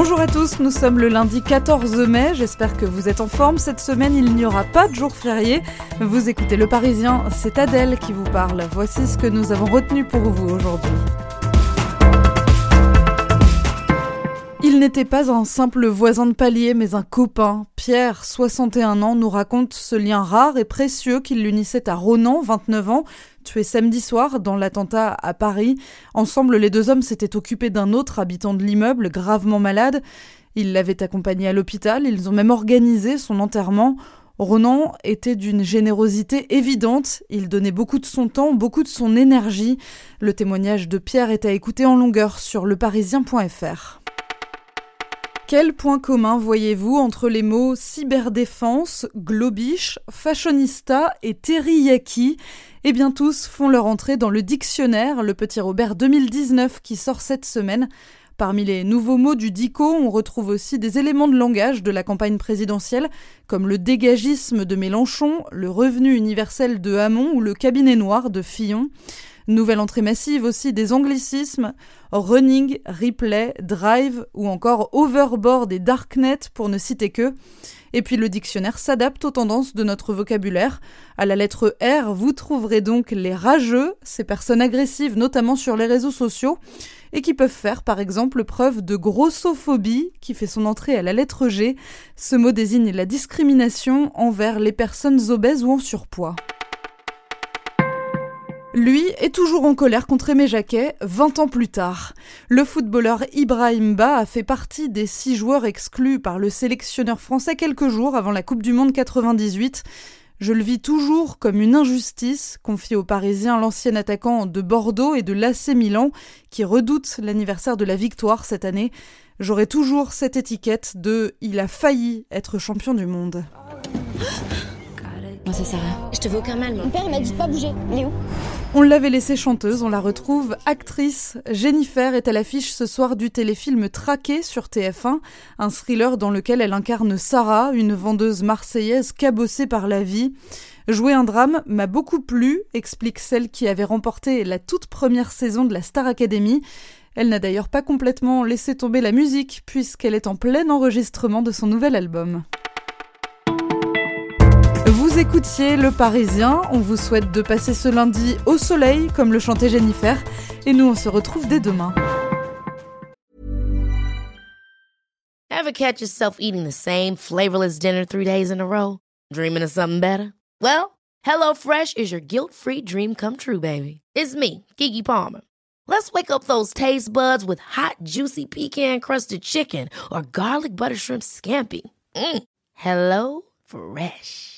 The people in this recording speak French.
Bonjour à tous, nous sommes le lundi 14 mai, j'espère que vous êtes en forme. Cette semaine, il n'y aura pas de jour férié. Vous écoutez Le Parisien, c'est Adèle qui vous parle. Voici ce que nous avons retenu pour vous aujourd'hui. Il n'était pas un simple voisin de palier, mais un copain. Pierre, 61 ans, nous raconte ce lien rare et précieux qui l'unissait à Ronan, 29 ans, tué samedi soir dans l'attentat à Paris. Ensemble, les deux hommes s'étaient occupés d'un autre habitant de l'immeuble, gravement malade. Ils l'avaient accompagné à l'hôpital, ils ont même organisé son enterrement. Ronan était d'une générosité évidente, il donnait beaucoup de son temps, beaucoup de son énergie. Le témoignage de Pierre est à écouter en longueur sur leparisien.fr. Quel point commun voyez-vous entre les mots cyberdéfense, globish, fashionista et teriyaki? Eh bien tous font leur entrée dans le dictionnaire, le petit Robert 2019 qui sort cette semaine. Parmi les nouveaux mots du DICO, on retrouve aussi des éléments de langage de la campagne présidentielle, comme le dégagisme de Mélenchon, le revenu universel de Hamon ou le cabinet noir de Fillon. Nouvelle entrée massive aussi des anglicismes, running, replay, drive ou encore overboard et darknet pour ne citer que. Et puis le dictionnaire s'adapte aux tendances de notre vocabulaire. À la lettre R, vous trouverez donc les rageux, ces personnes agressives notamment sur les réseaux sociaux, et qui peuvent faire par exemple preuve de grossophobie, qui fait son entrée à la lettre G. Ce mot désigne la discrimination envers les personnes obèses ou en surpoids. Lui est toujours en colère contre Aimé Jacquet, 20 ans plus tard. Le footballeur Ibrahim Ba a fait partie des six joueurs exclus par le sélectionneur français quelques jours avant la Coupe du Monde 98. Je le vis toujours comme une injustice, confie aux Parisiens l'ancien attaquant de Bordeaux et de l'AC Milan, qui redoute l'anniversaire de la victoire cette année. J'aurai toujours cette étiquette de Il a failli être champion du monde. Moi, ça sert à rien. Je te veux aucun mal, moi. Mon père, il m'a dit de pas bouger. Il est où? On l'avait laissée chanteuse, on la retrouve actrice. Jennifer est à l'affiche ce soir du téléfilm Traqué sur TF1, un thriller dans lequel elle incarne Sarah, une vendeuse marseillaise cabossée par la vie. Jouer un drame m'a beaucoup plu, explique celle qui avait remporté la toute première saison de la Star Academy. Elle n'a d'ailleurs pas complètement laissé tomber la musique, puisqu'elle est en plein enregistrement de son nouvel album. Vous écoutiez Le Parisien, on vous souhaite de passer ce lundi au soleil, comme le chantait Jennifer, et nous on se retrouve dès demain. Ever catch yourself eating the same flavorless dinner three days in a row? Dreaming of something better? Well, HelloFresh is your guilt-free dream come true, baby. It's me, Kiki Palmer. Let's wake up those taste buds with hot, juicy pecan-crusted chicken or garlic butter shrimp scampi. Mm. Hello Fresh.